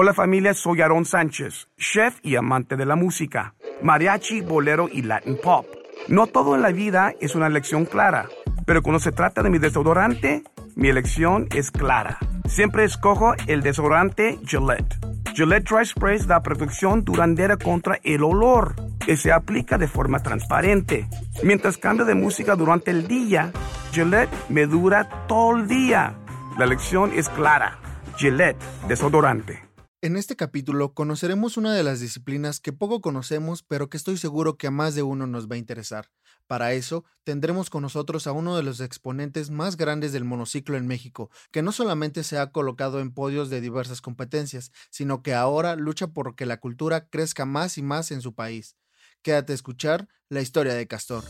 Hola familia, soy Aaron Sánchez, chef y amante de la música, mariachi, bolero y Latin pop. No todo en la vida es una elección clara, pero cuando se trata de mi desodorante, mi elección es clara. Siempre escojo el desodorante Gillette. Gillette Dry Spray da protección duradera contra el olor que se aplica de forma transparente. Mientras cambio de música durante el día, Gillette me dura todo el día. La elección es clara. Gillette, desodorante. En este capítulo conoceremos una de las disciplinas que poco conocemos, pero que estoy seguro que a más de uno nos va a interesar. Para eso, tendremos con nosotros a uno de los exponentes más grandes del monociclo en México, que no solamente se ha colocado en podios de diversas competencias, sino que ahora lucha por que la cultura crezca más y más en su país. Quédate a escuchar la historia de Castor.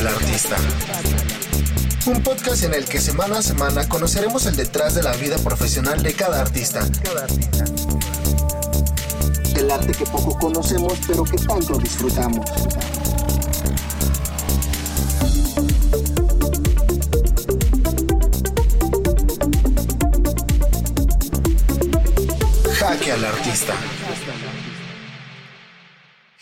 Al artista. Un podcast en el que semana a semana conoceremos el detrás de la vida profesional de cada artista. El arte que poco conocemos pero que tanto disfrutamos. Jaque al artista.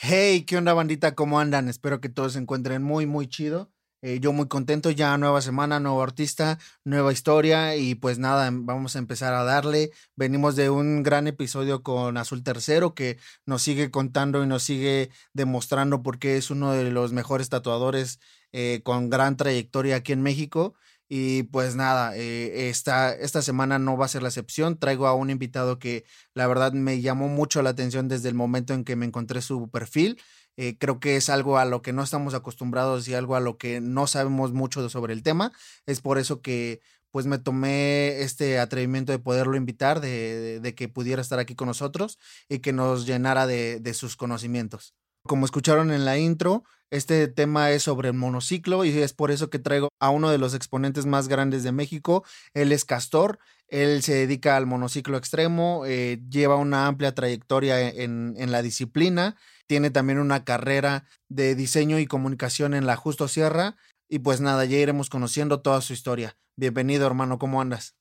Hey, ¿qué onda bandita? ¿Cómo andan? Espero que todos se encuentren muy, muy chido. Eh, yo muy contento, ya nueva semana, nuevo artista, nueva historia y pues nada, em, vamos a empezar a darle. Venimos de un gran episodio con Azul Tercero que nos sigue contando y nos sigue demostrando por qué es uno de los mejores tatuadores eh, con gran trayectoria aquí en México. Y pues nada, eh, esta, esta semana no va a ser la excepción. Traigo a un invitado que la verdad me llamó mucho la atención desde el momento en que me encontré su perfil. Eh, creo que es algo a lo que no estamos acostumbrados y algo a lo que no sabemos mucho sobre el tema. Es por eso que pues me tomé este atrevimiento de poderlo invitar, de, de, que pudiera estar aquí con nosotros y que nos llenara de, de sus conocimientos. Como escucharon en la intro, este tema es sobre el monociclo y es por eso que traigo a uno de los exponentes más grandes de México. Él es Castor, él se dedica al monociclo extremo, eh, lleva una amplia trayectoria en, en, la disciplina, tiene también una carrera de diseño y comunicación en la Justo Sierra y pues nada, ya iremos conociendo toda su historia. Bienvenido hermano, ¿cómo andas?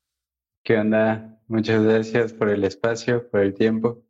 ¿Qué onda? Muchas gracias por el espacio, por el tiempo.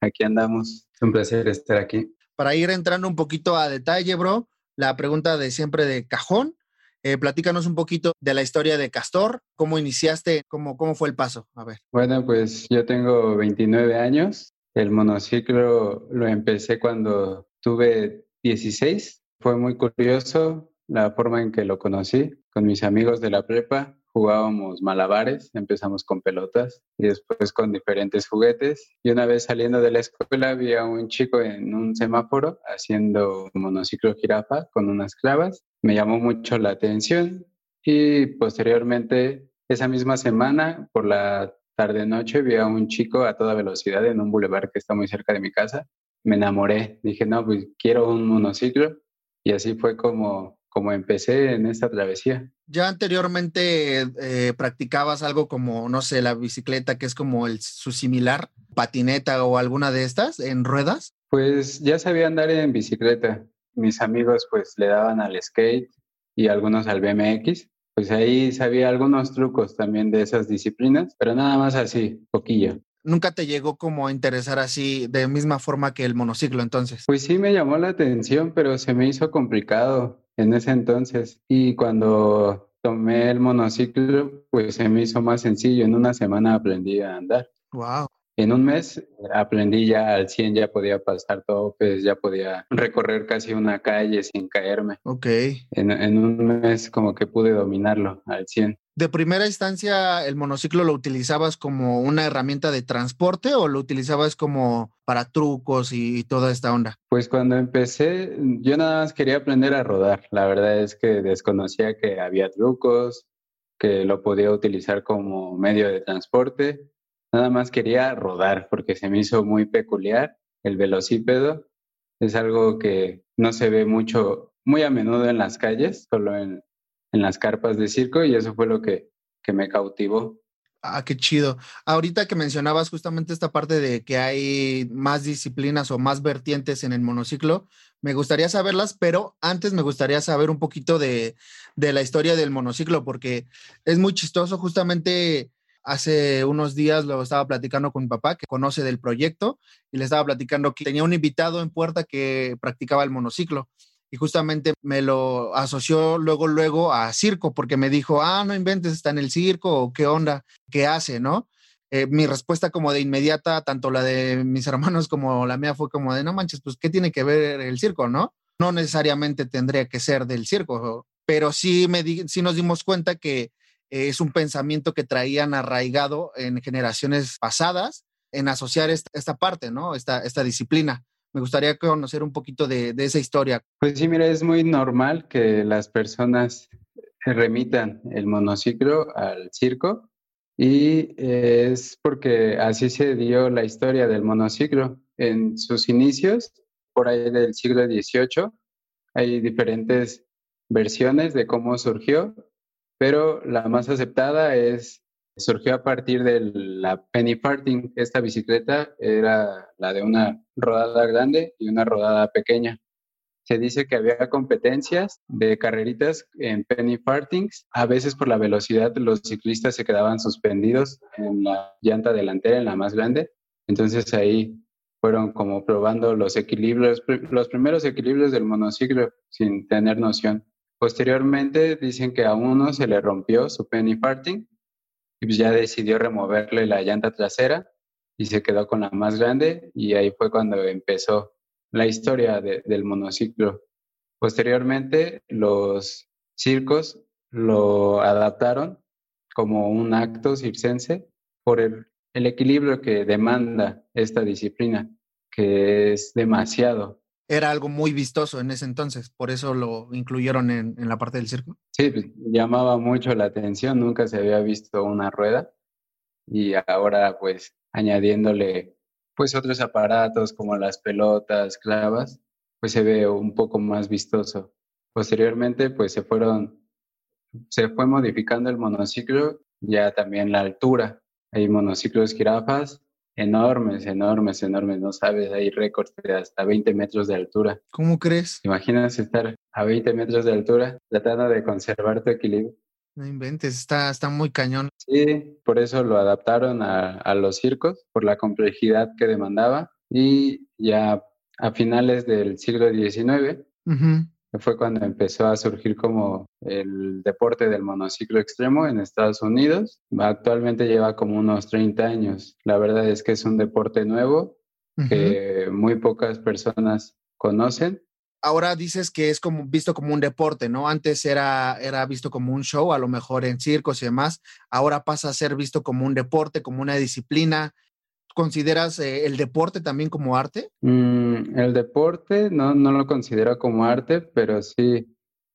Aquí andamos. Es un placer estar aquí para ir entrando un poquito a detalle, bro, la pregunta de siempre de cajón. Eh, platícanos un poquito de la historia de Castor, cómo iniciaste, cómo, cómo fue el paso. A ver. Bueno, pues yo tengo 29 años. El monociclo lo empecé cuando tuve 16. Fue muy curioso la forma en que lo conocí con mis amigos de la prepa jugábamos malabares, empezamos con pelotas y después con diferentes juguetes. Y una vez saliendo de la escuela vi a un chico en un semáforo haciendo monociclo jirafa con unas clavas. Me llamó mucho la atención y posteriormente esa misma semana por la tarde noche vi a un chico a toda velocidad en un bulevar que está muy cerca de mi casa. Me enamoré, dije, no, pues quiero un monociclo y así fue como como empecé en esta travesía. ¿Ya anteriormente eh, practicabas algo como, no sé, la bicicleta, que es como el, su similar, patineta o alguna de estas en ruedas? Pues ya sabía andar en bicicleta. Mis amigos pues le daban al skate y algunos al BMX. Pues ahí sabía algunos trucos también de esas disciplinas, pero nada más así, poquillo. ¿Nunca te llegó como a interesar así de misma forma que el monociclo entonces? Pues sí me llamó la atención, pero se me hizo complicado en ese entonces. Y cuando tomé el monociclo, pues se me hizo más sencillo. En una semana aprendí a andar. Wow. En un mes aprendí ya al 100, ya podía pasar topes, ya podía recorrer casi una calle sin caerme. Ok. En, en un mes como que pude dominarlo al 100 de primera instancia el monociclo lo utilizabas como una herramienta de transporte o lo utilizabas como para trucos y, toda esta onda? Pues cuando empecé, yo nada más quería aprender a rodar. La verdad es que desconocía que había trucos, que lo podía utilizar como medio de transporte. Nada más quería rodar porque se me hizo muy peculiar el velocípedo. Es algo que no se ve mucho, muy a menudo en las calles, solo en, en las carpas de circo y eso fue lo que, que me cautivó. Ah, qué chido. Ahorita que mencionabas justamente esta parte de que hay más disciplinas o más vertientes en el monociclo, me gustaría saberlas, pero antes me gustaría saber un poquito de, de la historia del monociclo, porque es muy chistoso. Justamente hace unos días lo estaba platicando con mi papá, que conoce del proyecto, y le estaba platicando que tenía un invitado en puerta que practicaba el monociclo y justamente me lo asoció luego, luego a circo, porque me dijo, ah, no inventes, está en el circo, o qué onda, qué hace, ¿no? Eh, mi respuesta como de inmediata, tanto la de mis hermanos como la mía fue como de, no manches, pues, ¿qué tiene que ver el circo, no? No necesariamente tendría que ser del circo, pero sí, me sí nos dimos cuenta que es un pensamiento que traían arraigado en generaciones pasadas en asociar esta, esta parte, ¿no? Esta, esta disciplina. Me gustaría conocer un poquito de, esa historia. Pues sí, mira, es muy normal que las personas remitan el monociclo al circo y es porque así se dio la historia del monociclo. En sus inicios, por ahí del siglo XVIII, hay diferentes versiones de cómo surgió, pero la más aceptada es surgió a partir de la penny farthing. Esta bicicleta era la de una rodada grande y una rodada pequeña. Se dice que había competencias de carreritas en penny farthings. A veces por la velocidad los ciclistas se quedaban suspendidos en la llanta delantera, en la más grande. Entonces ahí fueron como probando los equilibrios, los primeros equilibrios del monociclo sin tener noción. Posteriormente dicen que a uno se le rompió su penny farthing y pues ya decidió removerle la llanta trasera y se quedó con la más grande y ahí fue cuando empezó la historia del monociclo. Posteriormente, los circos lo adaptaron como un acto circense por el, el equilibrio que demanda esta disciplina, que es demasiado era algo muy vistoso en ese entonces, por eso lo incluyeron en, la parte del circo. Sí, pues, llamaba mucho la atención, nunca se había visto una rueda y ahora pues añadiéndole pues otros aparatos como las pelotas, clavas, pues se ve un poco más vistoso. Posteriormente pues se fueron, se fue modificando el monociclo, ya también la altura. Hay monociclos jirafas enormes, enormes, enormes, no sabes, hay récords de hasta 20 metros de altura. ¿Cómo crees? Imaginas estar a 20 metros de altura tratando de conservar tu equilibrio. No inventes, está, está muy cañón. Sí, por eso lo adaptaron a, los circos, por la complejidad que demandaba. Y ya a finales del siglo XIX, fue cuando empezó a surgir como el deporte del monociclo extremo en Estados Unidos. Actualmente lleva como unos 30 años. La verdad es que es un deporte nuevo que muy pocas personas conocen. Ahora dices que es como visto como un deporte, ¿no? Antes era, era visto como un show, a lo mejor en circos y demás. Ahora pasa a ser visto como un deporte, como una disciplina ¿Consideras eh, el deporte también como arte? Mm, el deporte no, no lo considero como arte, pero sí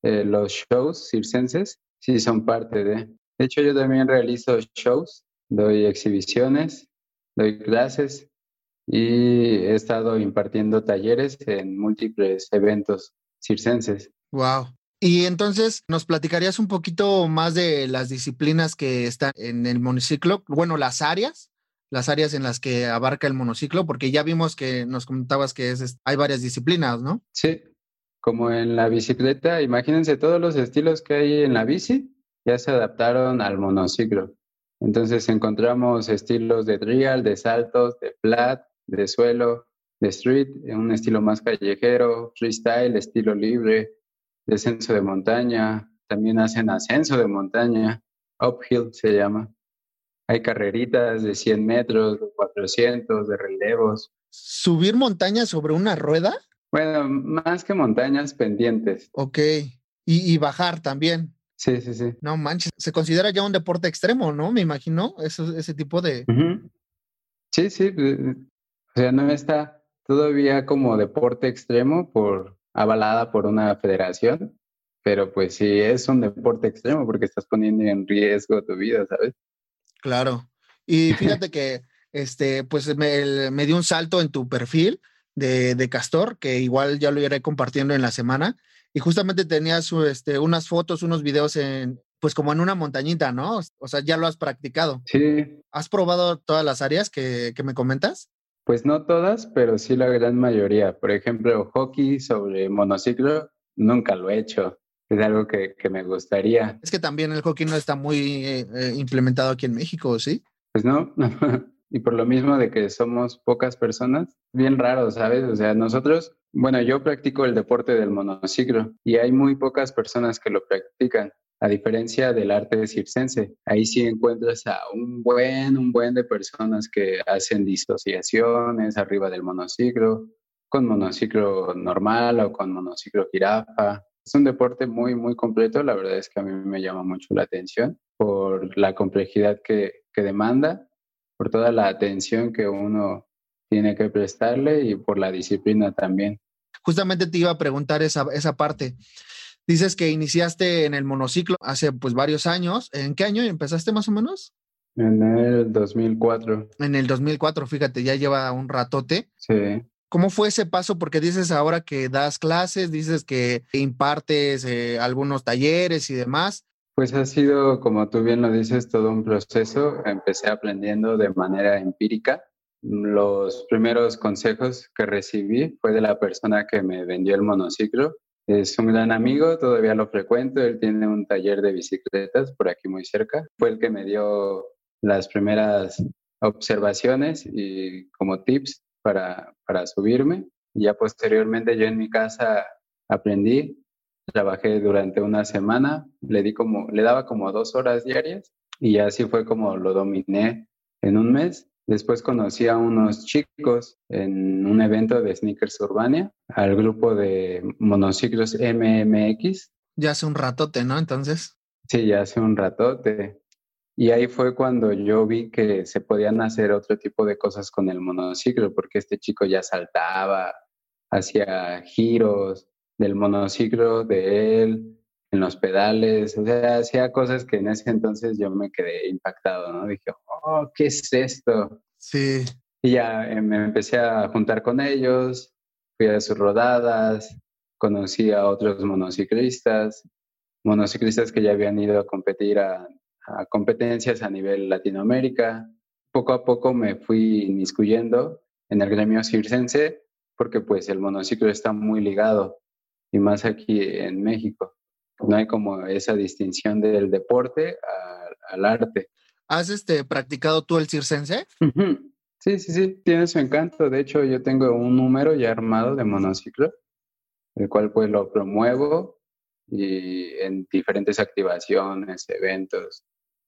eh, los shows circenses sí son parte de. De hecho, yo también realizo shows, doy exhibiciones, doy clases y he estado impartiendo talleres en múltiples eventos circenses. Wow. Y entonces, ¿nos platicarías un poquito más de las disciplinas que están en el monociclo? Bueno, las áreas las áreas en las que abarca el monociclo? Porque ya vimos que nos comentabas que es, hay varias disciplinas, ¿no? Sí, como en la bicicleta, imagínense todos los estilos que hay en la bici, ya se adaptaron al monociclo. Entonces encontramos estilos de trial, de saltos, de flat, de suelo, de street, un estilo más callejero, freestyle, estilo libre, descenso de montaña, también hacen ascenso de montaña, uphill se llama. Hay carreritas de 100 metros, de 400, de relevos. ¿Subir montañas sobre una rueda? Bueno, más que montañas, pendientes. Ok. Y, bajar también. Sí, sí, sí. No manches, se considera ya un deporte extremo, ¿no? Me imagino, eso, ese tipo de... Sí, sí. Eh, o sea, no está todavía como deporte extremo por avalada por una federación, pero pues sí es un deporte extremo porque estás poniendo en riesgo tu vida, ¿sabes? Claro. Y fíjate que, este, pues me, me dio un salto en tu perfil de, de, Castor, que igual ya lo iré compartiendo en la semana. Y justamente tenías este, unas fotos, unos videos en, pues como en una montañita, ¿no? O sea, ya lo has practicado. Sí. ¿Has probado todas las áreas que, que me comentas? Pues no todas, pero sí la gran mayoría. Por ejemplo, hockey sobre monociclo, nunca lo he hecho. Es algo que, que me gustaría. Es que también el hockey no está muy eh, eh, implementado aquí en México, ¿sí? Pues no. y por lo mismo de que somos pocas personas, bien raro, ¿sabes? O sea, nosotros, bueno, yo practico el deporte del monociclo y hay muy pocas personas que lo practican. A diferencia del arte circense, ahí sí encuentras a un buen, un buen de personas que hacen disociaciones arriba del monociclo, con monociclo normal o con monociclo jirafa. Es un deporte muy, muy completo. La verdad es que a mí me llama mucho la atención por la complejidad que, que demanda, por toda la atención que uno tiene que prestarle y por la disciplina también. Justamente te iba a preguntar esa, esa parte. Dices que iniciaste en el monociclo hace pues varios años. ¿En qué año empezaste más o menos? En el 2004. En el 2004, fíjate, ya lleva un ratote. Sí. ¿Cómo fue ese paso? Porque dices ahora que das clases, dices que impartes eh, algunos talleres y demás. Pues ha sido, como tú bien lo dices, todo un proceso. Empecé aprendiendo de manera empírica. Los primeros consejos que recibí fue de la persona que me vendió el monociclo es un gran amigo, todavía lo frecuento, él tiene un taller de bicicletas por aquí muy cerca. Fue el que me dio las primeras observaciones y como tips para, para subirme. Ya posteriormente yo en mi casa aprendí, trabajé durante una semana, le, di como, le daba como dos horas diarias y así fue como lo dominé en un mes Después conocí a unos chicos en un evento de Sneakers Urbania, al grupo de monociclos MMX. Ya hace un ratote, ¿no? Entonces. Sí, ya hace un ratote. Y ahí fue cuando yo vi que se podían hacer otro tipo de cosas con el monociclo, porque este chico ya saltaba, hacía giros del monociclo de él, en los pedales, o sea, hacía cosas que en ese entonces yo me quedé impactado, ¿no? Dije, oh, ¿qué es esto? Sí. Y ya eh, me empecé a juntar con ellos, fui a sus rodadas, conocí a otros monociclistas, monociclistas que ya habían ido a competir a, a competencias a nivel Latinoamérica. Poco a poco me fui inmiscuyendo en el gremio circense porque pues el monociclo está muy ligado y más aquí en México no hay como esa distinción del deporte al arte. ¿Has este, practicado tú el circense? Sí, sí, sí, tiene su encanto. De hecho, yo tengo un número ya armado de monociclo, el cual pues lo promuevo y en diferentes activaciones, eventos.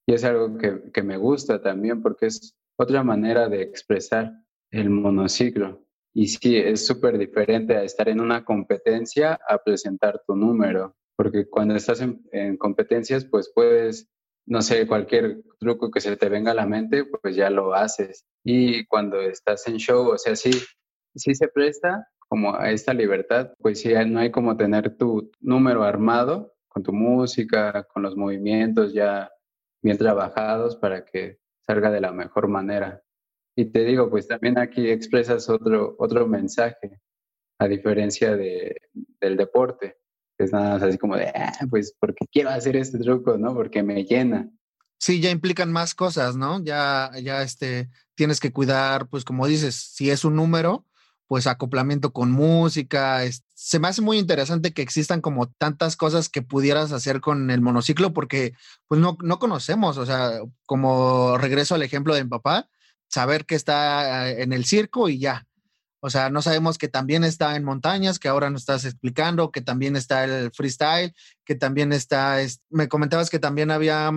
Y es algo que, que me gusta también porque es otra manera de expresar el monociclo. Y sí, es súper diferente a estar en una competencia a presentar tu número porque cuando estás en, competencias, pues puedes, no sé, cualquier truco que se te venga a la mente, pues ya lo haces. Y cuando estás en show, o sea, sí, sí se presta como a esta libertad, pues sí, no hay como tener tu número armado con tu música, con los movimientos ya bien trabajados para que salga de la mejor manera. Y te digo, pues también aquí expresas otro, otro mensaje, a diferencia de, del deporte es nada más así como de, ah, pues porque quiero hacer este truco, ¿no? Porque me llena. Sí, ya implican más cosas, ¿no? Ya, ya este, tienes que cuidar, pues como dices, si es un número, pues acoplamiento con música. se me hace muy interesante que existan como tantas cosas que pudieras hacer con el monociclo porque pues no, no conocemos, o sea, como regreso al ejemplo de mi papá, saber que está en el circo y ya, o sea, no sabemos que también está en montañas, que ahora nos estás explicando, que también está el freestyle, que también está, me comentabas que también había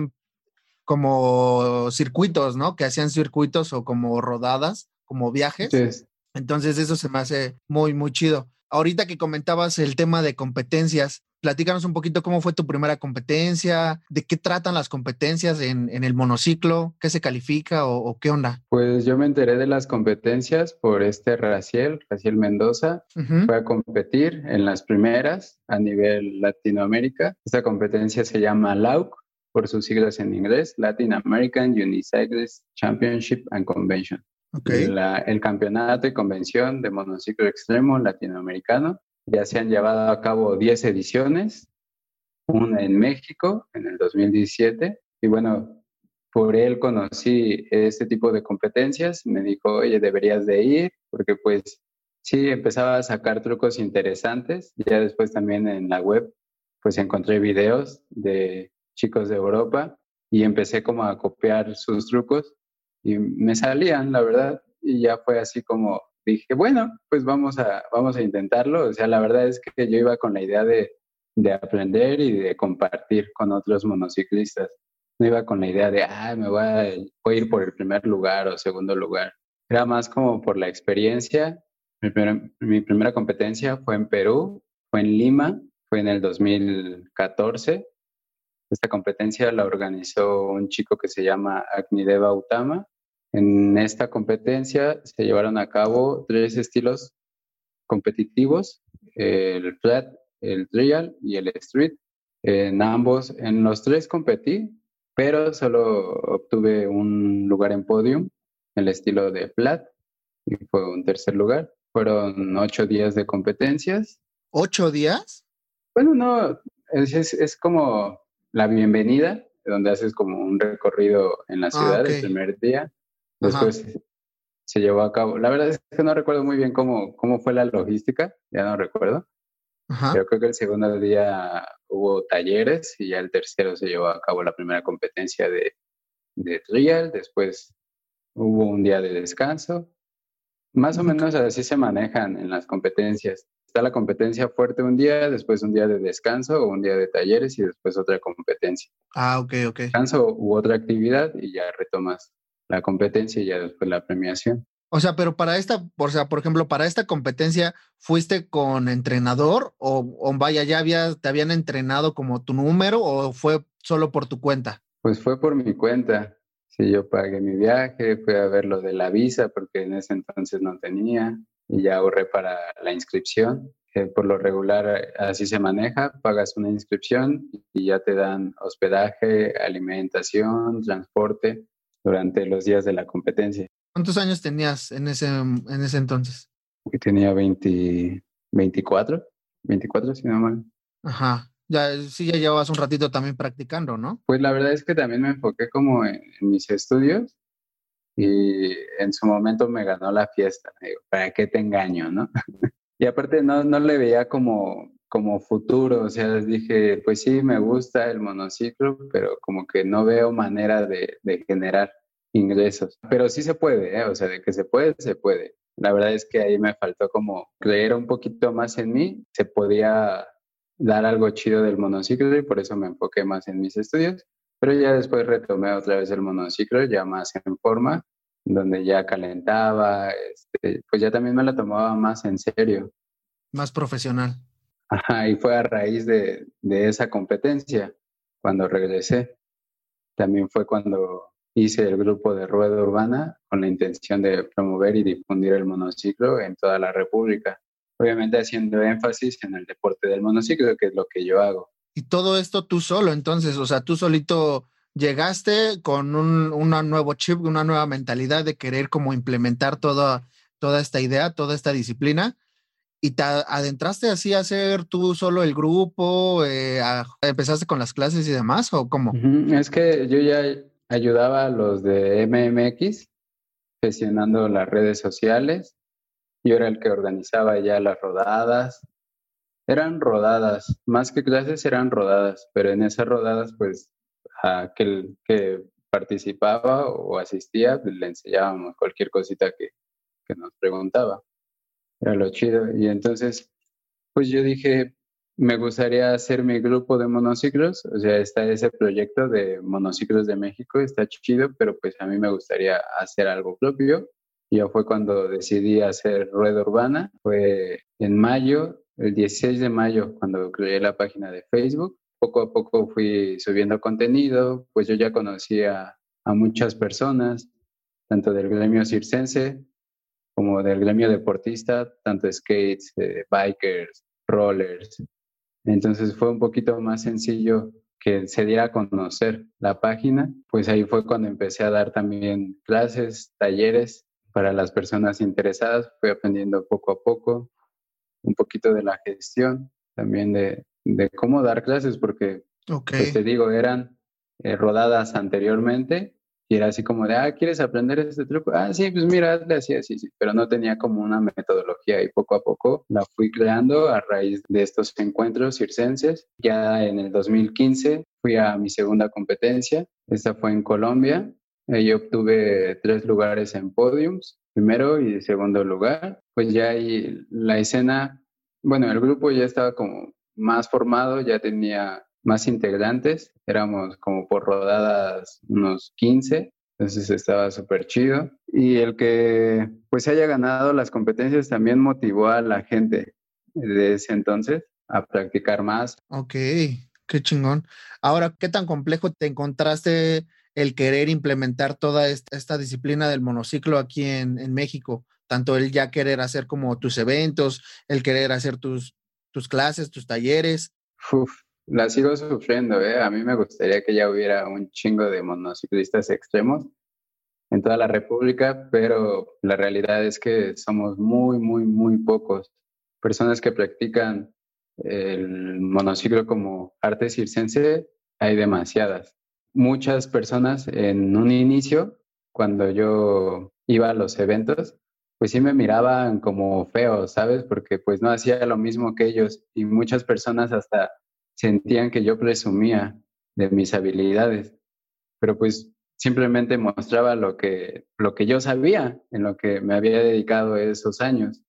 como circuitos, ¿no? Que hacían circuitos o como rodadas, como viajes. Entonces eso se me hace muy, muy chido. Ahorita que comentabas el tema de competencias, platícanos un poquito cómo fue tu primera competencia, de qué tratan las competencias en, el monociclo, qué se califica o, qué onda. Pues yo me enteré de las competencias por este Raciel, Raciel Mendoza. Fue a competir en las primeras a nivel Latinoamérica. Esta competencia se llama LAUC por sus siglas en inglés, Latin American Unicyclist Championship and Convention. El campeonato y convención de monociclo extremo latinoamericano ya se han llevado a cabo 10 ediciones. una en México en el 2017 y bueno, por él conocí este tipo de competencias, me dijo, oye, deberías de ir, porque pues sí, empezaba a sacar trucos interesantes, ya después también en la web pues encontré videos de chicos de Europa y empecé como a copiar sus trucos y me salían, la verdad, y ya fue así como dije, bueno, pues vamos a, vamos a intentarlo. O sea, la verdad es que yo iba con la idea de, de aprender y de compartir con otros monociclistas. No iba con la idea de, ah, me voy a, voy a ir por el primer lugar o segundo lugar. Era más como por la experiencia. Mi, mi primera competencia fue en Perú, fue en Lima, fue en el 2014 esta competencia la organizó un chico que se llama Agnideva Utama. En esta competencia se llevaron a cabo tres estilos competitivos, el flat, el trial y el street. En ambos, en los tres competí, pero solo obtuve un lugar en podium, el estilo de flat, y fue un tercer lugar. Fueron ocho días de competencias. ¿Ocho días? Bueno, no, es, es como la bienvenida, donde haces como un recorrido en la ah, ciudad el primer día. Después se llevó a cabo. La verdad es que no recuerdo muy bien cómo, cómo fue la logística, ya no recuerdo. Pero creo que el segundo día hubo talleres y ya el tercero se llevó a cabo la primera competencia de, de trial. Después hubo un día de descanso. Más o menos así se manejan en las competencias está la competencia fuerte un día, después un día de descanso o un día de talleres y después otra competencia. Ah, ok, ok. Descanso u otra actividad y ya retomas la competencia y ya después la premiación. O sea, pero para esta, o sea, por ejemplo, para esta competencia, ¿fuiste con entrenador o, o vaya, ya había, te habían entrenado como tu número o fue solo por tu cuenta? Pues fue por mi cuenta. Sí, yo pagué mi viaje, fui a ver lo de la visa porque en ese entonces no tenía y ya ahorré para la inscripción. por lo regular así se maneja, pagas una inscripción y ya te dan hospedaje, alimentación, transporte durante los días de la competencia. ¿Cuántos años tenías en ese, en ese entonces? Tenía 20, 24, 24 si no mal. Ajá, ya, sí ya llevabas un ratito también practicando, ¿no? Pues la verdad es que también me enfoqué como en mis estudios y en su momento me ganó la fiesta. Digo, ¿para qué te engaño, no? y aparte no, no le veía como, como futuro, o sea, dije, pues sí, me gusta el monociclo, pero como que no veo manera de, de generar ingresos. Pero sí se puede, ¿eh? o sea, de que se puede, se puede. La verdad es que ahí me faltó como creer un poquito más en mí, se podía dar algo chido del monociclo y por eso me enfoqué más en mis estudios. Pero ya después retomé otra vez el monociclo, ya más en forma, donde ya calentaba, este, pues ya también me la tomaba más en serio. Más profesional. Ajá, y fue a raíz de, de esa competencia, cuando regresé. También fue cuando hice el grupo de rueda urbana con la intención de promover y difundir el monociclo en toda la República. Obviamente haciendo énfasis en el deporte del monociclo, que es lo que yo hago. Y todo esto tú solo, entonces, o sea, tú solito llegaste con un nuevo chip, una nueva mentalidad de querer como implementar toda, toda esta idea, toda esta disciplina. ¿Y te adentraste así a hacer tú solo el grupo? Eh, ¿Empezaste con las clases y demás o cómo? Es que yo ya ayudaba a los de MMX gestionando las redes sociales. Yo era el que organizaba ya las rodadas, eran rodadas, más que clases eran rodadas, pero en esas rodadas pues a aquel que participaba o asistía pues, le enseñábamos cualquier cosita que, que nos preguntaba. Era lo chido. Y entonces pues yo dije, me gustaría hacer mi grupo de monociclos, o sea, está ese proyecto de monociclos de México, está chido, pero pues a mí me gustaría hacer algo propio. Ya fue cuando decidí hacer rueda urbana, fue en mayo el 16 de mayo, cuando creé la página de Facebook. Poco a poco fui subiendo contenido, pues yo ya conocía a muchas personas, tanto del gremio circense como del gremio deportista, tanto skates, eh, bikers, rollers. Entonces fue un poquito más sencillo que se diera a conocer la página, pues ahí fue cuando empecé a dar también clases, talleres para las personas interesadas, fui aprendiendo poco a poco, un poquito de la gestión, también de, de cómo dar clases, porque, pues, te digo, eran eh, rodadas anteriormente y era así como de, ah, ¿quieres aprender este truco? Ah, sí, pues mira, hazle así, así, sí. Pero no tenía como una metodología y poco a poco la fui creando a raíz de estos encuentros circenses. Ya en el 2015 fui a mi segunda competencia. Esta fue en Colombia. Yo obtuve tres lugares en podiums, primero y segundo lugar. Pues ya ahí la escena, bueno, el grupo ya estaba como más formado, ya tenía más integrantes, éramos como por rodadas unos 15, entonces estaba súper chido. Y el que pues haya ganado las competencias también motivó a la gente de ese entonces a practicar más. Ok, qué chingón. Ahora, ¿qué tan complejo te encontraste el querer implementar toda esta, disciplina del monociclo aquí en, México? Tanto el ya querer hacer como tus eventos, el querer hacer tus, tus clases, tus talleres. La sigo sufriendo, ¿eh? A mí me gustaría que ya hubiera un chingo de monociclistas extremos en toda la República, pero la realidad es que somos muy, muy, muy pocos. Personas que practican el monociclo como arte circense, hay demasiadas. Muchas personas en un inicio, cuando yo iba a los eventos, pues sí me miraban como feo, ¿sabes? Porque pues no hacía lo mismo que ellos y muchas personas hasta sentían que yo presumía de mis habilidades, pero pues simplemente mostraba lo que, lo que yo sabía, en lo que me había dedicado esos años.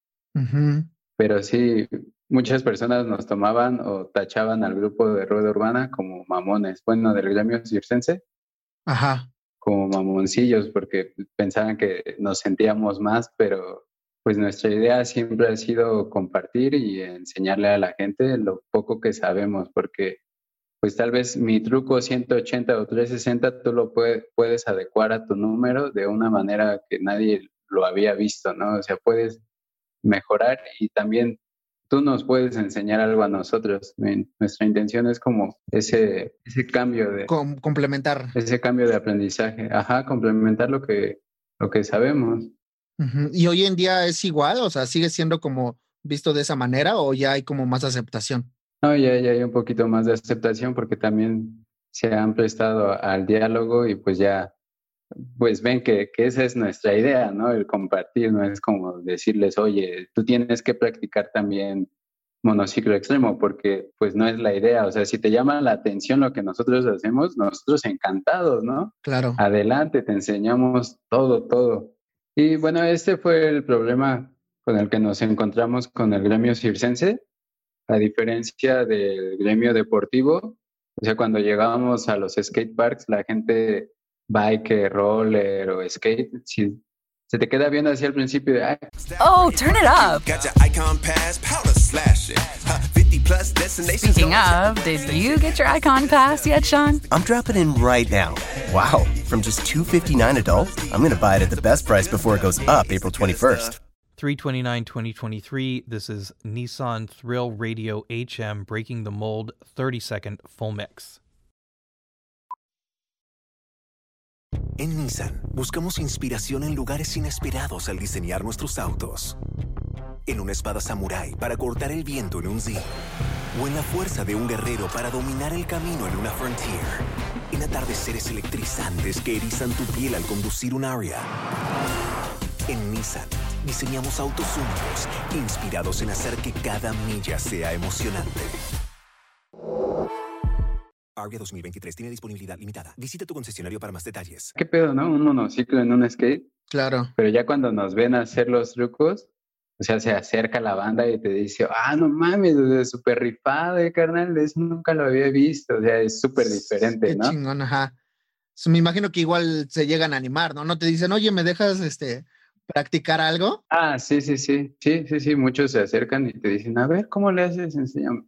Pero sí, muchas personas nos tomaban o tachaban al grupo de rueda urbana como mamones, bueno, del gremio circense. Ajá. Como mamoncillos, porque pensaban que nos sentíamos más, pero pues nuestra idea siempre ha sido compartir y enseñarle a la gente lo poco que sabemos, porque pues tal vez mi truco 180 o 360 tú lo puedes adecuar a tu número de una manera que nadie lo había visto, ¿no? O sea, puedes mejorar y también tú nos puedes enseñar algo a nosotros. Nuestra intención es como ese, ese cambio de... complementar. Ese cambio de aprendizaje. Ajá, complementar lo que, lo que sabemos. ¿Y hoy en día es igual? O sea, ¿sigue siendo como visto de esa manera o ya hay como más aceptación? No, ya, ya hay un poquito más de aceptación porque también se han prestado al diálogo y pues ya, pues ven que, que esa es nuestra idea, ¿no? El compartir, no es como decirles, oye, tú tienes que practicar también monociclo extremo, porque pues no es la idea. O sea, si te llama la atención lo que nosotros hacemos, nosotros encantados, ¿no? Claro. Adelante, te enseñamos todo, todo. Y bueno, este fue el problema con el que nos encontramos con el gremio circense, a diferencia del gremio deportivo. O sea, cuando llegábamos a los skate parks, la gente bike, roller o skate, si se te queda viendo así al principio de... Oh, turn it up. Speaking of, did you get your Icon Pass yet, Sean? I'm dropping in right now. Wow, from just 259 adult, I'm going to buy it at the best price before it goes up April 21st. 329 2023. This is Nissan Thrill Radio HM Breaking the Mold 30 second full mix. En Nissan buscamos inspiración en lugares inesperados al diseñar nuestros autos. En una espada samurai para cortar el viento en un Z. O en la fuerza de un guerrero para dominar el camino en una Frontier. En atardeceres electrizantes que erizan tu piel al conducir un Aria. En Nissan diseñamos autos únicos, inspirados en hacer que cada milla sea emocionante. Aria 2023 tiene disponibilidad limitada. Visita tu concesionario para más detalles. ¿Qué pedo, no? Un monociclo en un skate. Claro. Pero ya cuando nos ven hacer los trucos, o sea, se acerca la banda y te dice, ah, no mames, es súper rifado, eh, carnal, eso nunca lo había visto. O sea, es súper diferente, Qué ¿no? chingón, ajá. Me imagino que igual se llegan a animar, ¿no? No te dicen, oye, ¿me dejas este practicar algo? Ah, sí, sí, sí. Sí, sí, sí. Muchos se acercan y te dicen, a ver, ¿cómo le haces? Enséñame.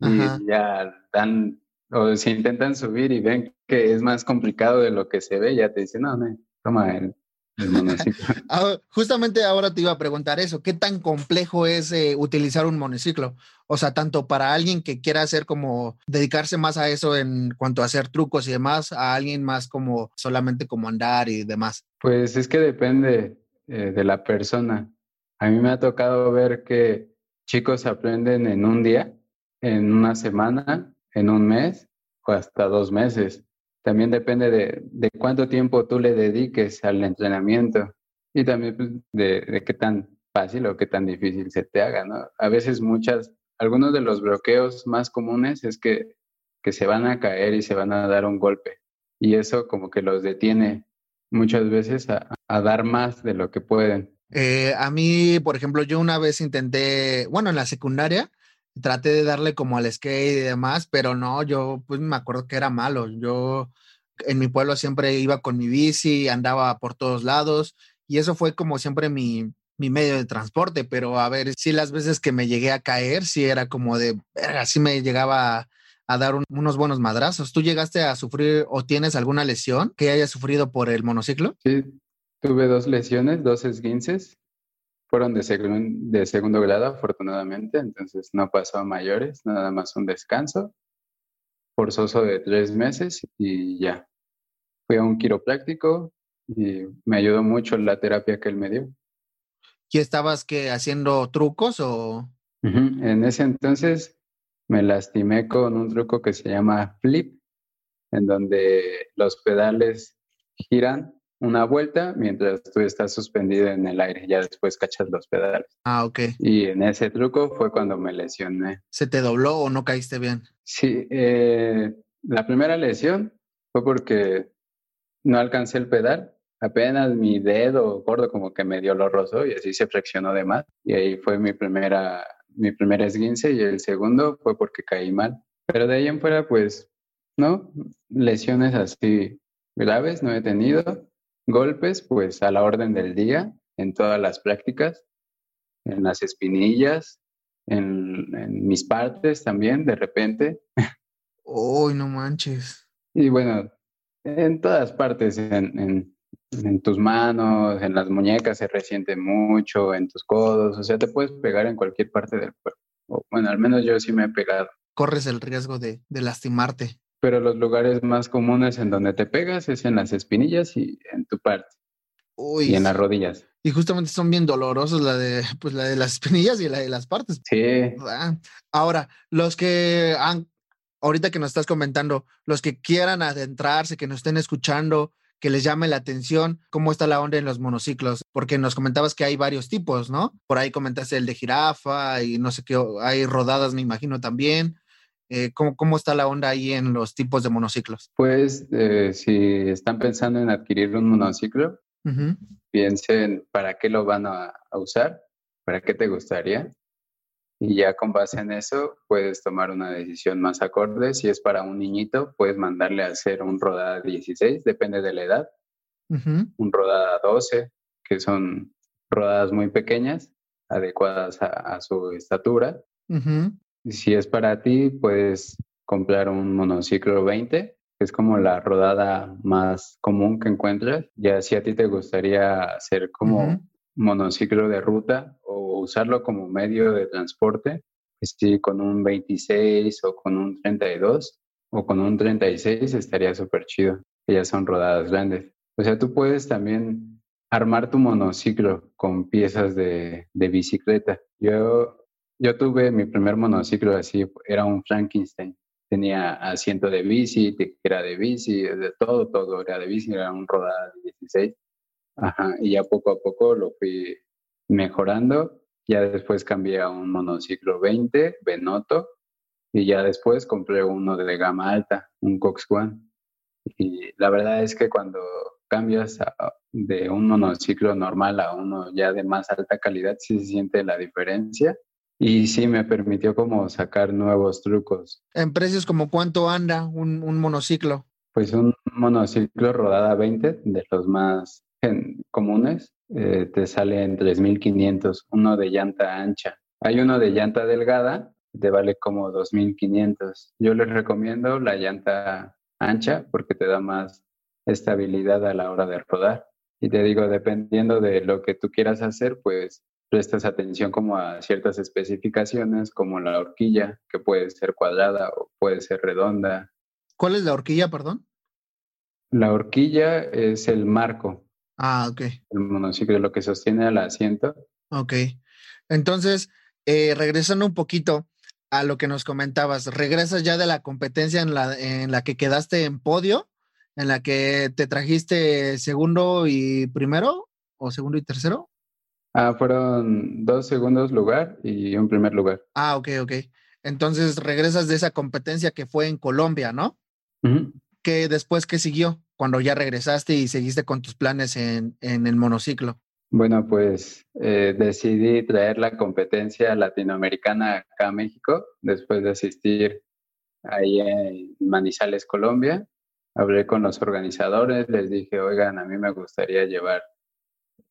Y Ajá. ya dan o si intentan subir y ven que es más complicado de lo que se ve, ya te dicen, no, no, toma el, el monociclo. Ah, justamente ahora te iba a preguntar eso, ¿qué tan complejo es eh, utilizar un monociclo? O sea, tanto para alguien que quiera hacer como dedicarse más a eso en cuanto a hacer trucos y demás, a alguien más como solamente como andar y demás. Pues es que depende eh, de la persona. A mí me ha tocado ver que chicos aprenden en un día en una semana, en un mes o hasta dos meses. También depende de, de cuánto tiempo tú le dediques al entrenamiento y también pues, de, de, qué tan fácil o qué tan difícil se te haga, ¿no? A veces muchas, algunos de los bloqueos más comunes es que, que se van a caer y se van a dar un golpe y eso como que los detiene muchas veces a, a dar más de lo que pueden. Eh, a mí, por ejemplo, yo una vez intenté, bueno, en la secundaria, traté de darle como al skate y demás, pero no, yo pues me acuerdo que era malo. Yo en mi pueblo siempre iba con mi bici, andaba por todos lados y eso fue como siempre mi, mi medio de transporte, pero a ver, si las veces que me llegué a caer, sí era como de, así me llegaba a, dar un, unos buenos madrazos. ¿Tú llegaste a sufrir o tienes alguna lesión que hayas sufrido por el monociclo? Sí, tuve dos lesiones, dos esguinces fueron de, segun, de segundo grado, afortunadamente, entonces no pasó a mayores, nada más un descanso forzoso de tres meses y ya. Fui a un quiropráctico y me ayudó mucho la terapia que él me dio. ¿Y estabas que haciendo trucos o...? Uh -huh. En ese entonces me lastimé con un truco que se llama flip, en donde los pedales giran una vuelta mientras tú estás suspendido en el aire, ya después cachas los pedales. Ah, ok. Y en ese truco fue cuando me lesioné. ¿Se te dobló o no caíste bien? Sí, eh, la primera lesión fue porque no alcancé el pedal, apenas mi dedo gordo como que medio lo rozó y así se fraccionó de más. Y ahí fue mi primera, mi primer esguince y el segundo fue porque caí mal. Pero de ahí en fuera, pues, ¿no? Lesiones así graves no he tenido golpes, pues a la orden del día, en todas las prácticas, en las espinillas, en, en mis partes también, de repente. Uy, no manches. Y bueno, en todas partes, en, en, en, tus manos, en las muñecas se resiente mucho, en tus codos, o sea, te puedes pegar en cualquier parte del cuerpo. O, bueno, al menos yo sí me he pegado. Corres el riesgo de, de lastimarte pero los lugares más comunes en donde te pegas es en las espinillas y en tu parte. Uy, y en las rodillas. Y justamente son bien dolorosos la de, pues, la de las espinillas y la de las partes. Sí. Ahora, los que han, ahorita que nos estás comentando, los que quieran adentrarse, que nos estén escuchando, que les llame la atención, cómo está la onda en los monociclos, porque nos comentabas que hay varios tipos, ¿no? Por ahí comentaste el de jirafa y no sé qué, hay rodadas, me imagino también. Eh, ¿cómo, ¿cómo, está la onda ahí en los tipos de monociclos? Pues eh, si están pensando en adquirir un monociclo, uh -huh. piensen para qué lo van a, a, usar, para qué te gustaría. Y ya con base en eso puedes tomar una decisión más acorde. Si es para un niñito, puedes mandarle a hacer un rodada 16, depende de la edad. Uh -huh. Un rodada 12, que son rodadas muy pequeñas, adecuadas a, a su estatura. Uh -huh. Si es para ti, puedes comprar un monociclo 20, que es como la rodada más común que encuentras. Ya si a ti te gustaría hacer como uh -huh. monociclo de ruta o usarlo como medio de transporte, pues sí, con un 26 o con un 32 o con un 36 estaría súper chido, que ya son rodadas grandes. O sea, tú puedes también armar tu monociclo con piezas de, de bicicleta. Yo yo tuve mi primer monociclo así, era un Frankenstein. Tenía asiento de bici, era de bici, de todo, todo era de bici, era un rodada de 16. Ajá, y ya poco a poco lo fui mejorando. Ya después cambié a un monociclo 20, Benoto, y ya después compré uno de gama alta, un Cox One. Y la verdad es que cuando cambias de un monociclo normal a uno ya de más alta calidad, sí se siente la diferencia y sí me permitió como sacar nuevos trucos. ¿En precios como cuánto anda un, un monociclo? Pues un monociclo rodada 20 de los más en, comunes eh, te sale en 3.500, uno de llanta ancha. Hay uno de llanta delgada, te vale como 2.500. Yo les recomiendo la llanta ancha porque te da más estabilidad a la hora de rodar. Y te digo, dependiendo de lo que tú quieras hacer, pues prestas atención como a ciertas especificaciones, como la horquilla, que puede ser cuadrada o puede ser redonda. ¿Cuál es la horquilla, perdón? La horquilla es el marco. Ah, ok. El monociclo, lo que sostiene al asiento. Ok. Entonces, eh, regresando un poquito, a lo que nos comentabas, regresas ya de la competencia en la, en la que quedaste en podio, en la que te trajiste segundo y primero, o segundo y tercero. Ah, fueron dos segundos lugar y un primer lugar. Ah, ok, ok. Entonces regresas de esa competencia que fue en Colombia, ¿no? Ujú. Que después, ¿qué siguió? Cuando ya regresaste y seguiste con tus planes en, en el monociclo. Bueno, pues eh, decidí traer la competencia latinoamericana acá a México después de asistir ahí en Manizales, Colombia. Hablé con los organizadores, les dije, oigan, a mí me gustaría llevar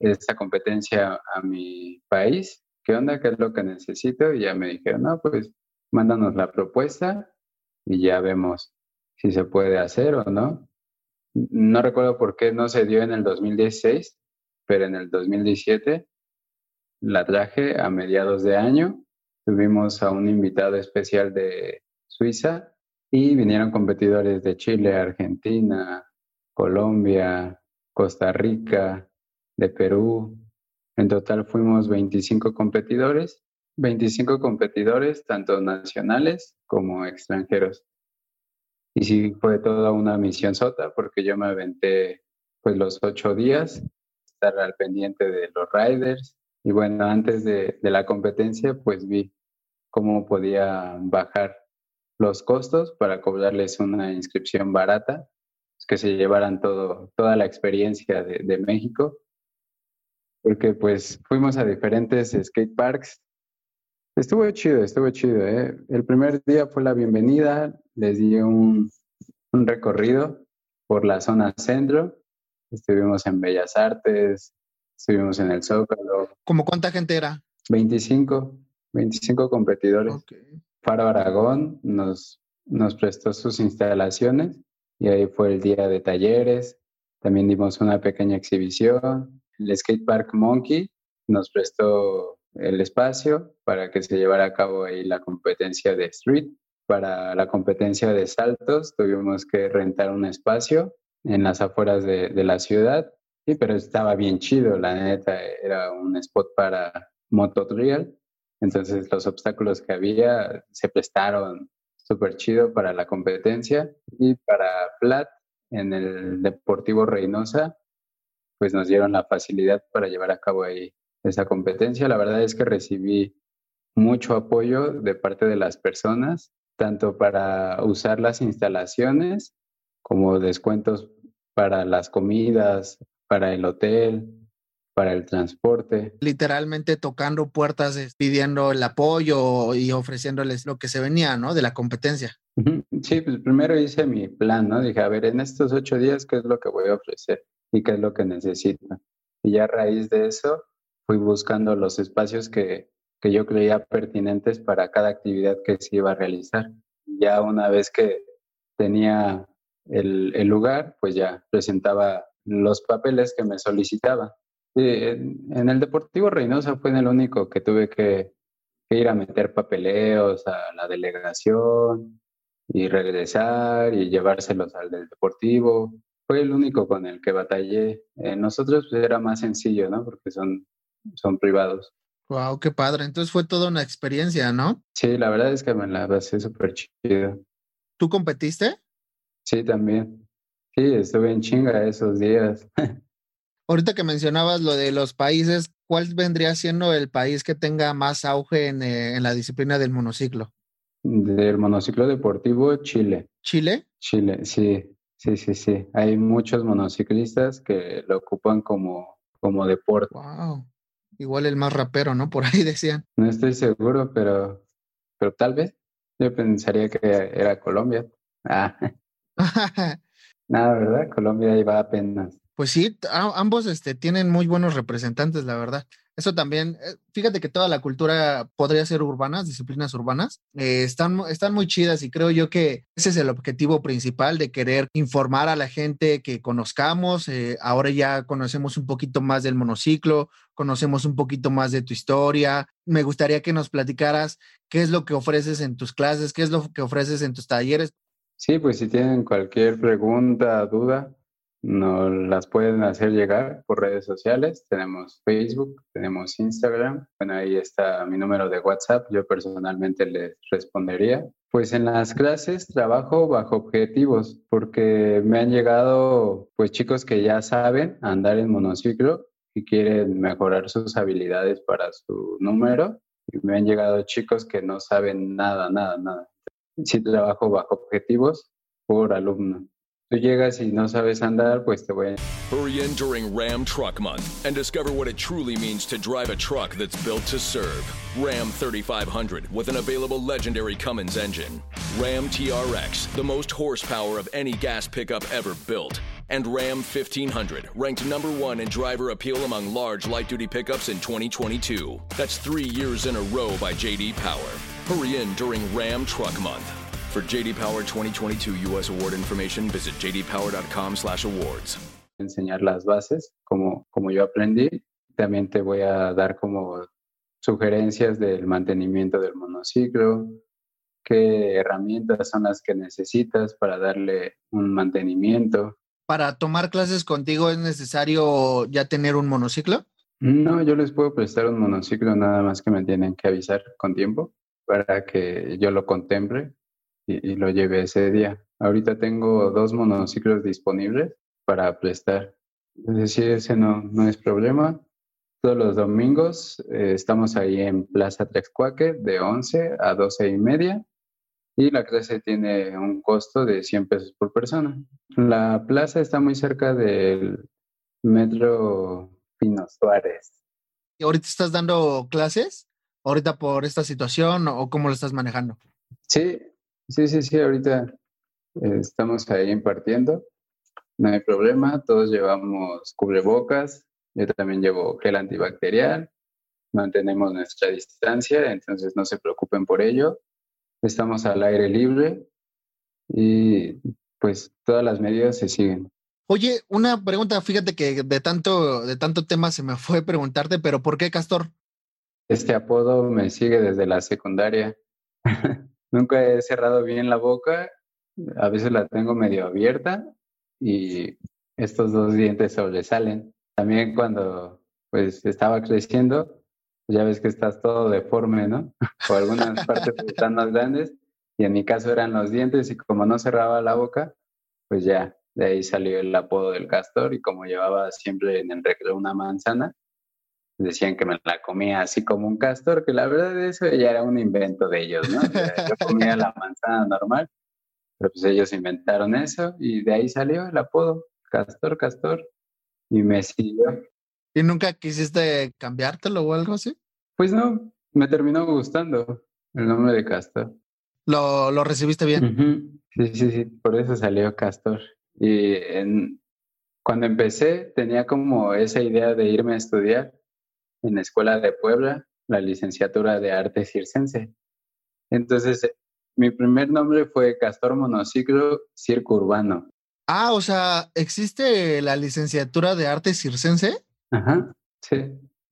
esta competencia a mi país. ¿Qué onda? ¿Qué es lo que necesito? Y ya me dijeron, no, pues mándanos la propuesta y ya vemos si se puede hacer o no. No recuerdo por qué no se dio en el 2016, pero en el 2017 la traje a mediados de año. Tuvimos a un invitado especial de Suiza y vinieron competidores de Chile, Argentina, Colombia, Costa Rica, de Perú. En total fuimos 25 competidores, 25 competidores tanto nacionales como extranjeros. Y sí fue toda una misión sota porque yo me aventé pues los ocho días, estar al pendiente de los riders. Y bueno, antes de, de la competencia pues vi cómo podía bajar los costos para cobrarles una inscripción barata, pues, que se llevaran todo, toda la experiencia de, de México porque pues fuimos a diferentes skate parks. Estuvo chido, estuvo chido. ¿eh? El primer día fue la bienvenida, les di un, un recorrido por la zona centro. Estuvimos en Bellas Artes, estuvimos en el Zócalo. ¿Cómo cuánta gente era? 25, 25 competidores. Ok. Faro Aragón nos, nos prestó sus instalaciones y ahí fue el día de talleres. También dimos una pequeña exhibición el Skate Park Monkey nos prestó el espacio para que se llevara a cabo ahí la competencia de street. Para la competencia de saltos tuvimos que rentar un espacio en las afueras de, la ciudad, sí, pero estaba bien chido, la neta, era un spot para mototrial, entonces los obstáculos que había se prestaron súper chido para la competencia y para flat en el Deportivo Reynosa pues nos dieron la facilidad para llevar a cabo ahí esa competencia. La verdad es que recibí mucho apoyo de parte de las personas, tanto para usar las instalaciones como descuentos para las comidas, para el hotel, para el transporte. Literalmente tocando puertas, eh, pidiendo el apoyo y ofreciéndoles lo que se venía, ¿no? De la competencia. Sí, pues primero hice mi plan, ¿no? Dije, a ver, en estos ocho días, ¿qué es lo que voy a ofrecer? y qué es lo que necesito. Y ya a raíz de eso fui buscando los espacios que, que yo creía pertinentes para cada actividad que se iba a realizar. Ya una vez que tenía el, el lugar, pues ya presentaba los papeles que me solicitaba. Y en, en el Deportivo Reynosa fue en el único que tuve que, que ir a meter papeleos a la delegación y regresar y llevárselos al del Deportivo fue el único con el que batallé. Eh, nosotros pues, era más sencillo, ¿no? Porque son, son privados. Wow, qué padre. Entonces fue toda una experiencia, ¿no? Sí, la verdad es que me la pasé súper chido. ¿Tú competiste? Sí, también. Sí, estuve en chinga esos días. Ahorita que mencionabas lo de los países, ¿cuál vendría siendo el país que tenga más auge en, eh, en la disciplina del monociclo? Del monociclo deportivo, Chile. ¿Chile? Chile, sí. Sí, sí, sí. Hay muchos monociclistas que lo ocupan como, como deporte. Wow. Igual el más rapero, ¿no? Por ahí decían. No estoy seguro, pero, pero tal vez. Yo pensaría que era Colombia. Ah, nada, ¿verdad? Colombia iba apenas. Pues sí, ambos este, tienen muy buenos representantes, la verdad. Eso también, eh, fíjate que toda la cultura podría ser urbanas, disciplinas urbanas, eh, están, están muy chidas y creo yo que ese es el objetivo principal de querer informar a la gente que conozcamos. eh, ahora ya conocemos un poquito más del monociclo, conocemos un poquito más de tu historia. Me gustaría que nos platicaras qué es lo que ofreces en tus clases, qué es lo que ofreces en tus talleres. Sí, pues si tienen cualquier pregunta, duda, nos las pueden hacer llegar por redes sociales. Tenemos Facebook, tenemos Instagram. Bueno, ahí está mi número de WhatsApp. Yo personalmente les respondería. Pues en las clases trabajo bajo objetivos porque me han llegado pues chicos que ya saben andar en monociclo y quieren mejorar sus habilidades para su número. Y me han llegado chicos que no saben nada, nada, nada. Sí trabajo bajo objetivos por alumno. Tú llegas y no sabes andar, pues te voy a... Hurry in during Ram Truck Month and discover what it truly means to drive a truck that's built to serve. Ram 3500 with an available legendary Cummins engine. Ram TRX, the most horsepower of any gas pickup ever built. And Ram 1500, ranked number one in driver appeal among large light duty pickups in 2022. That's three years in a row by JD Power. Hurry in during Ram Truck Month. For JD Power 2022 US Award information, visit jdpower.com/awards. Enseñar las bases como, como yo aprendí. También te voy a dar como sugerencias del mantenimiento del monociclo, qué herramientas son las que necesitas para darle un mantenimiento. ¿Para tomar clases contigo es necesario ya tener un monociclo? No, yo les puedo prestar un monociclo, nada más que me tienen que avisar con tiempo para que yo lo contemple y, lo lleve ese día. Ahorita tengo dos monociclos disponibles para prestar. Es decir, ese no, no es problema. Todos los domingos eh, estamos ahí en Plaza Trexcuaque de 11 a 12 y media y la clase tiene un costo de 100 pesos por persona. La plaza está muy cerca del metro Pino Suárez. ¿Y ahorita estás dando clases? ¿Ahorita por esta situación o cómo lo estás manejando? Sí, Sí, sí, sí, ahorita eh, estamos ahí impartiendo, no hay problema, todos llevamos cubrebocas, yo también llevo gel antibacterial, mantenemos nuestra distancia, entonces no se preocupen por ello, estamos al aire libre y pues todas las medidas se siguen. Oye, una pregunta, fíjate que de tanto, de tanto tema se me fue preguntarte, pero ¿por qué Castor? Este apodo me sigue desde la secundaria. Nunca he cerrado bien la boca, a veces la tengo medio abierta y estos dos dientes sobresalen. También cuando pues estaba creciendo, ya ves que estás todo deforme, ¿no? O algunas partes están más grandes y en mi caso eran los dientes y como no cerraba la boca, pues ya, de ahí salió el apodo del castor y como llevaba siempre en el recreo una manzana, decían que me la comía así como un castor, que la verdad eso ya era un invento de ellos, ¿no? yo comía la manzana normal, pero pues ellos inventaron eso y de ahí salió el apodo, castor, castor, y me siguió. ¿Y nunca quisiste cambiártelo o algo así? Pues no, me terminó gustando el nombre de castor. ¿Lo, lo recibiste bien? Sí, sí, sí, por eso salió castor. Y en, cuando empecé tenía como esa idea de irme a estudiar en la Escuela de Puebla, la licenciatura de arte circense. Entonces, mi primer nombre fue Castor Monociclo Circo Urbano. Ah, o sea, ¿existe la licenciatura de arte circense? Ajá, sí.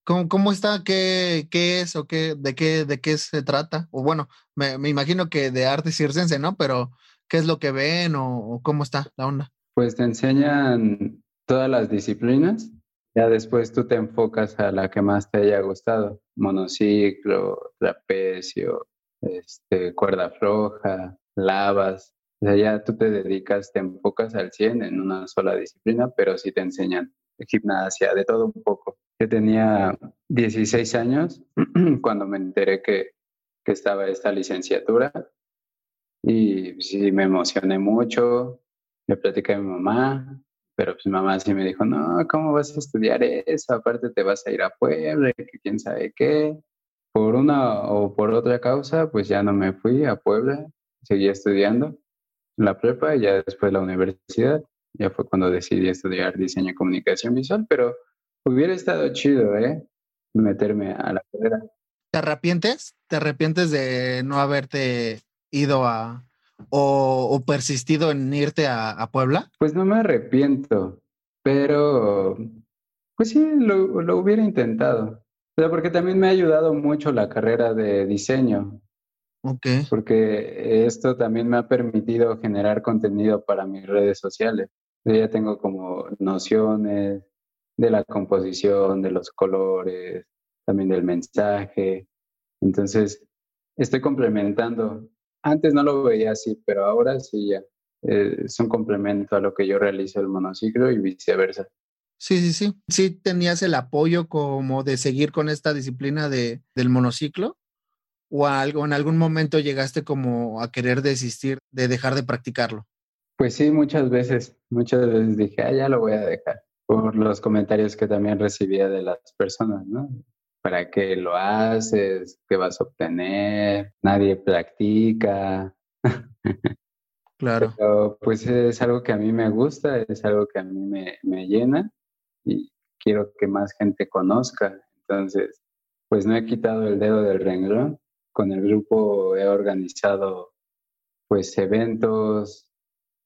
¿Cómo, cómo está? ¿Qué, ¿Qué, es o qué, de, qué, de qué se trata? O bueno, me, me, imagino que de arte circense, ¿no? Pero, ¿qué es lo que ven o, o cómo está la onda? Pues te enseñan todas las disciplinas ya después tú te enfocas a la que más te haya gustado, monociclo, trapecio, este, cuerda floja, lavas. Ya tú te dedicas, te enfocas al 100 en una sola disciplina, pero sí te enseñan gimnasia, de todo un poco. Yo tenía 16 años cuando me enteré que, que estaba esta licenciatura y sí me emocioné mucho, le platicé a mi mamá, pero pues mamá sí me dijo, no, ¿cómo vas a estudiar eso? Aparte te vas a ir a Puebla, quién sabe qué. Por una o por otra causa, pues ya no me fui a Puebla, seguí estudiando la prepa y ya después la universidad. Ya fue cuando decidí estudiar diseño y comunicación visual, pero hubiera estado chido, ¿eh? Meterme a la carrera. ¿Te arrepientes? ¿Te arrepientes de no haberte ido a, o, persistido en irte a, Puebla? Pues no me arrepiento, pero pues sí, lo, lo hubiera intentado. O sea, porque también me ha ayudado mucho la carrera de diseño. Ok. Porque esto también me ha permitido generar contenido para mis redes sociales. Yo ya tengo como nociones de la composición, de los colores, también del mensaje. Entonces, estoy complementando. Antes no lo veía así, pero ahora sí ya. Eh, es un complemento a lo que yo realizo el monociclo y viceversa. Sí, sí, sí. Sí tenías el apoyo como de seguir con esta disciplina de, del monociclo o algo, en algún momento llegaste como a querer desistir de dejar de practicarlo. Pues sí, muchas veces, muchas veces dije, ah, ya lo voy a dejar por los comentarios que también recibía de las personas, ¿no? ¿Para qué lo haces? ¿Qué vas a obtener? Nadie practica. Claro. Pero pues es algo que a mí me gusta, es algo que a mí me, me llena y quiero que más gente conozca. Entonces, pues no he quitado el dedo del renglón. Con el grupo he organizado pues eventos,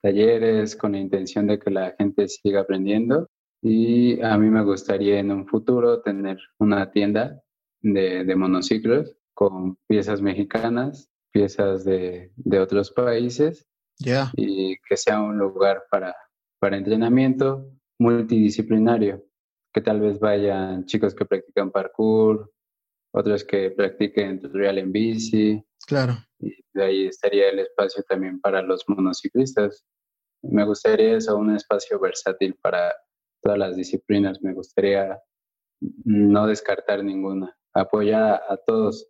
talleres con la intención de que la gente siga aprendiendo y a mí me gustaría en un futuro tener una tienda de, de monociclos con piezas mexicanas, piezas de, de otros países y que sea un lugar para, para entrenamiento multidisciplinario, que tal vez vayan chicos que practican parkour, otros que practiquen tutorial en bici. Claro. Y de ahí estaría el espacio también para los monociclistas. Me gustaría eso, un espacio versátil para todas las disciplinas. Me gustaría no descartar ninguna, apoyar a, todos.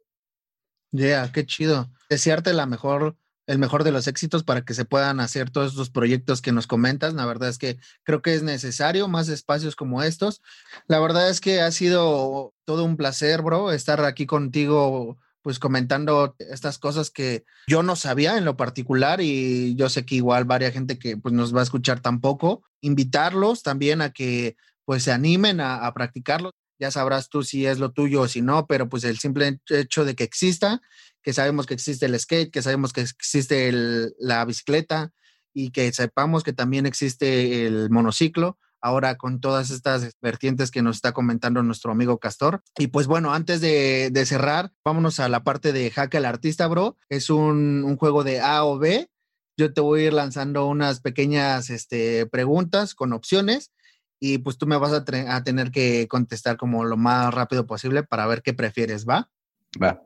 Ya, qué chido. Desearte la mejor el mejor de los éxitos para que se puedan hacer todos estos proyectos que nos comentas. La verdad es que creo que es necesario más espacios como estos. La verdad es que ha sido todo un placer, bro, estar aquí contigo pues comentando estas cosas que yo no sabía en lo particular y yo sé que igual varia gente que pues nos va a escuchar tampoco, invitarlos también a que pues se animen a, a practicarlo. Ya sabrás tú si es lo tuyo o si no, pero pues el simple hecho de que exista que sabemos que existe el skate, que sabemos que existe la bicicleta y que sepamos que también existe el monociclo, ahora con todas estas vertientes que nos está comentando nuestro amigo Castor. Y pues bueno, antes de, cerrar, vámonos a la parte de Hack al Artista, bro. Es un, juego de A o B. Yo te voy a ir lanzando unas pequeñas este, preguntas con opciones y pues tú me vas a, a tener que contestar como lo más rápido posible para ver qué prefieres, ¿va? Va.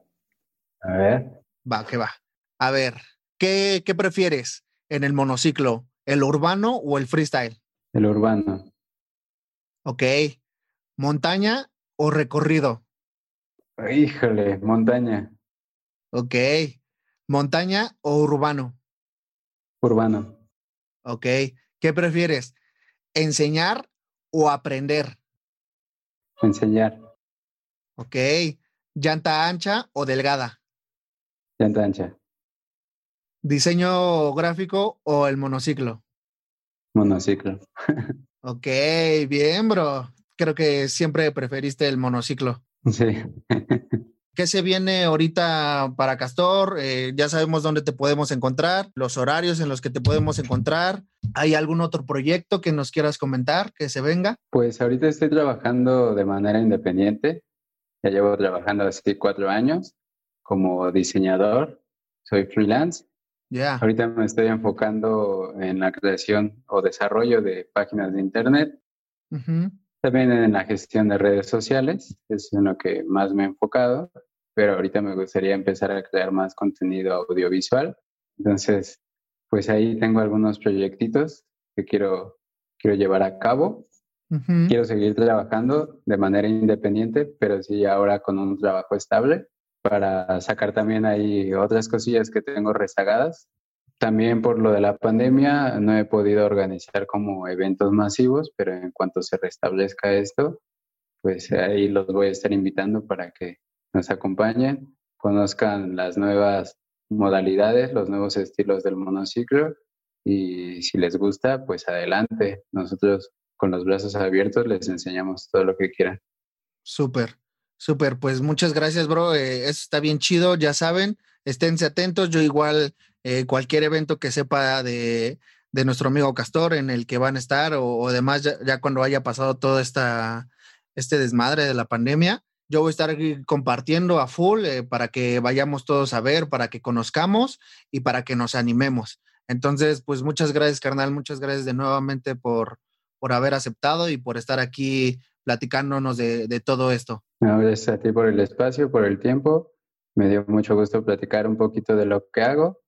A ver. Va, que va. A ver, ¿qué, ¿qué prefieres en el monociclo? ¿El urbano o el freestyle? El urbano. Ok. ¿Montaña o recorrido? Híjole, montaña. Ok. ¿Montaña o urbano? Urbano. Ok. ¿Qué prefieres? ¿Enseñar o aprender? Enseñar. Ok. ¿Llanta ancha o delgada? Llanta ancha. ¿Diseño gráfico o el monociclo? Monociclo. ok, bien, bro. Creo que siempre preferiste el monociclo. Sí. ¿Qué se viene ahorita para Castor? Eh, ya sabemos dónde te podemos encontrar, los horarios en los que te podemos encontrar. ¿Hay algún otro proyecto que nos quieras comentar que se venga? Pues ahorita estoy trabajando de manera independiente. Ya llevo trabajando así cuatro años como diseñador, soy freelance. Ya. Ahorita me estoy enfocando en la creación o desarrollo de páginas de internet. También en la gestión de redes sociales, es en lo que más me he enfocado, pero ahorita me gustaría empezar a crear más contenido audiovisual. Entonces, pues ahí tengo algunos proyectitos que quiero, quiero llevar a cabo. Quiero seguir trabajando de manera independiente, pero sí ahora con un trabajo estable para sacar también ahí otras cosillas que tengo rezagadas. También por lo de la pandemia no he podido organizar como eventos masivos, pero en cuanto se restablezca esto, pues ahí los voy a estar invitando para que nos acompañen, conozcan las nuevas modalidades, los nuevos estilos del monociclo y si les gusta, pues adelante. Nosotros con los brazos abiertos les enseñamos todo lo que quieran. Súper. Súper, pues muchas gracias, bro. Eh, eso está bien chido, ya saben, esténse atentos. Yo igual, eh, cualquier evento que sepa de, de, nuestro amigo Castor en el que van a estar o, demás, ya, cuando haya pasado todo esta, este desmadre de la pandemia, yo voy a estar compartiendo a full eh, para que vayamos todos a ver, para que conozcamos y para que nos animemos. Entonces, pues muchas gracias, carnal, muchas gracias de nuevamente por, por haber aceptado y por estar aquí platicándonos de, todo esto. No, gracias a ti por el espacio, por el tiempo. Me dio mucho gusto platicar un poquito de lo que hago.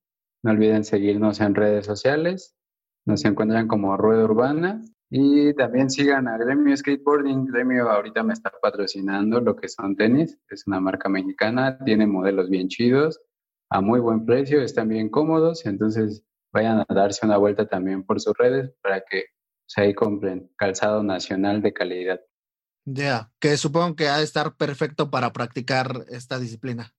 No olviden seguirnos en redes sociales. Nos encuentran como Rueda Urbana y también sigan a Gremio Skateboarding. Gremio ahorita me está patrocinando lo que son tenis. Es una marca mexicana, tiene modelos bien chidos, a muy buen precio, están bien cómodos. Entonces vayan a darse una vuelta también por sus redes para que pues, ahí compren calzado nacional de calidad. Ya, que supongo que ha de estar perfecto para practicar esta disciplina.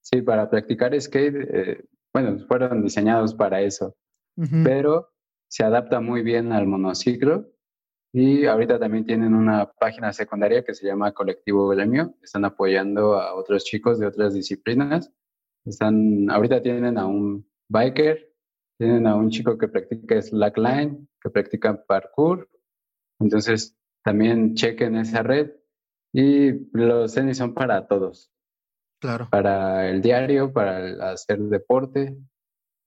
Sí, para practicar skate, eh, bueno, fueron diseñados para eso, Ujú. pero se adapta muy bien al monociclo y ahorita también tienen una página secundaria que se llama Colectivo Gremio, están apoyando a otros chicos de otras disciplinas, están, ahorita tienen a un biker, tienen a un chico que practica slackline, que practica parkour, entonces también chequen esa red y los tenis son para todos, Claro. para el diario, para el hacer deporte,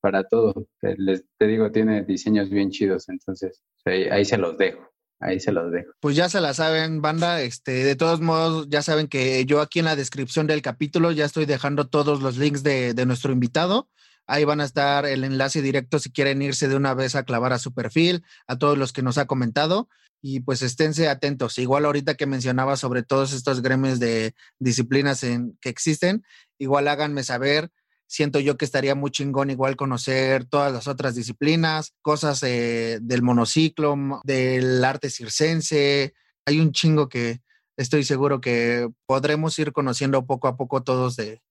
para todo. Te, les- te digo, tiene diseños bien chidos, entonces ahí, ahí se los dejo, ahí se los dejo. Pues ya se la saben, banda. Este, de todos modos, ya saben que yo aquí en la descripción del capítulo ya estoy dejando todos los links de, de nuestro invitado. Ahí van a estar el enlace directo si quieren irse de una vez a clavar a su perfil, a todos los que nos ha comentado. Y pues esténse atentos. Igual ahorita que mencionaba sobre todos estos gremios de disciplinas en, que existen, igual háganme saber. Siento yo que estaría muy chingón igual conocer todas las otras disciplinas, cosas eh, del monociclo, mo- del arte circense. Hay un chingo que estoy seguro que podremos ir conociendo poco a poco todos de,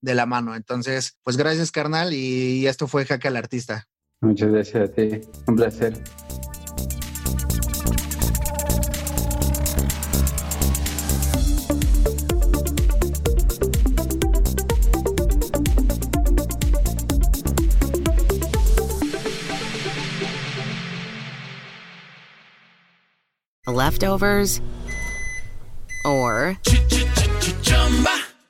de la mano. Entonces, pues gracias, carnal. Y esto fue Jaque al Artista. Muchas gracias a ti, un placer. Leftovers? Or